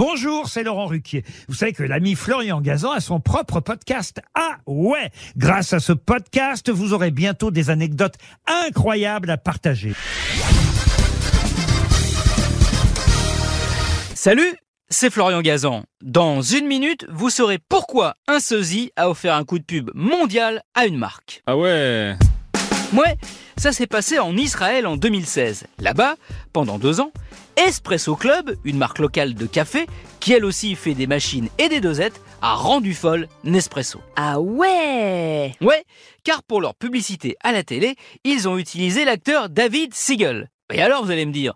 Bonjour, c'est Laurent Ruquier. Vous savez que l'ami Florian Gazan a son propre podcast. Ah ouais Grâce à ce podcast, vous aurez bientôt des anecdotes incroyables à partager. Salut, c'est Florian Gazan. Dans une minute, vous saurez pourquoi un sosie a offert un coup de pub mondial à une marque. Ah ouais Ouais, ça s'est passé en Israël en 2016. Là-bas, pendant deux ans, Espresso Club, une marque locale de café, qui elle aussi fait des machines et des dosettes, a rendu folle Nespresso. Ah ouais Ouais, car pour leur publicité à la télé, ils ont utilisé l'acteur David Siegel. Et alors, vous allez me dire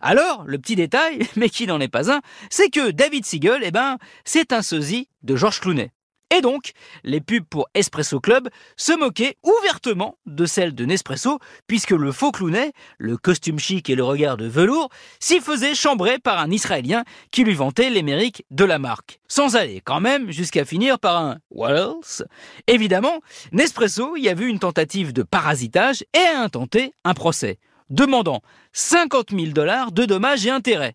Alors, le petit détail, mais qui n'en est pas un, c'est que David Siegel, eh ben, c'est un sosie de George Clooney. Et donc, les pubs pour Espresso Club se moquaient ouvertement de celles de Nespresso, puisque le faux Clooney, le costume chic et le regard de velours, s'y faisait chambrer par un Israélien qui lui vantait les mérites de la marque. Sans aller quand même jusqu'à finir par un What else Évidemment, Nespresso y a vu une tentative de parasitage et a intenté un procès, demandant 50 000 dollars de dommages et intérêts.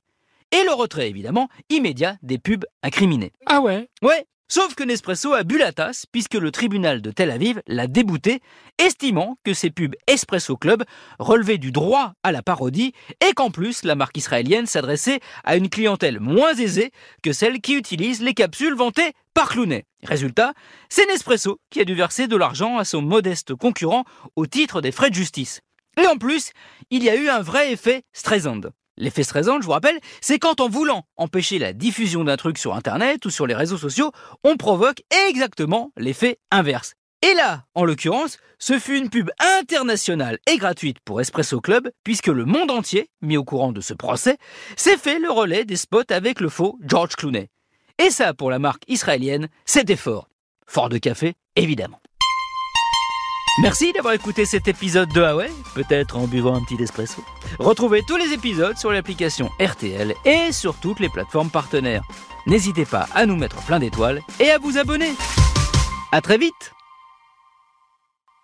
Et le retrait, évidemment, immédiat des pubs incriminées. Ah ouais? Ouais, sauf que Nespresso a bu la tasse puisque le tribunal de Tel Aviv l'a débouté, estimant que ces pubs Espresso Club relevaient du droit à la parodie et qu'en plus la marque israélienne s'adressait à une clientèle moins aisée que celle qui utilise les capsules vantées par Clooney. Résultat, c'est Nespresso qui a dû verser de l'argent à son modeste concurrent au titre des frais de justice. Et en plus, il y a eu un vrai effet Streisand. L'effet Streisand, je vous rappelle, c'est quand en voulant empêcher la diffusion d'un truc sur Internet ou sur les réseaux sociaux, on provoque exactement l'effet inverse. Et là, en l'occurrence, ce fut une pub internationale et gratuite pour Espresso Club, puisque le monde entier, mis au courant de ce procès, s'est fait le relais des spots avec le faux George Clooney. Et ça, pour la marque israélienne, c'était fort. Fort de café, évidemment. Merci d'avoir écouté cet épisode de Huawei, peut-être en buvant un petit espresso. Retrouvez tous les épisodes sur l'application RTL et sur toutes les plateformes partenaires. N'hésitez pas à nous mettre plein d'étoiles et à vous abonner. À très vite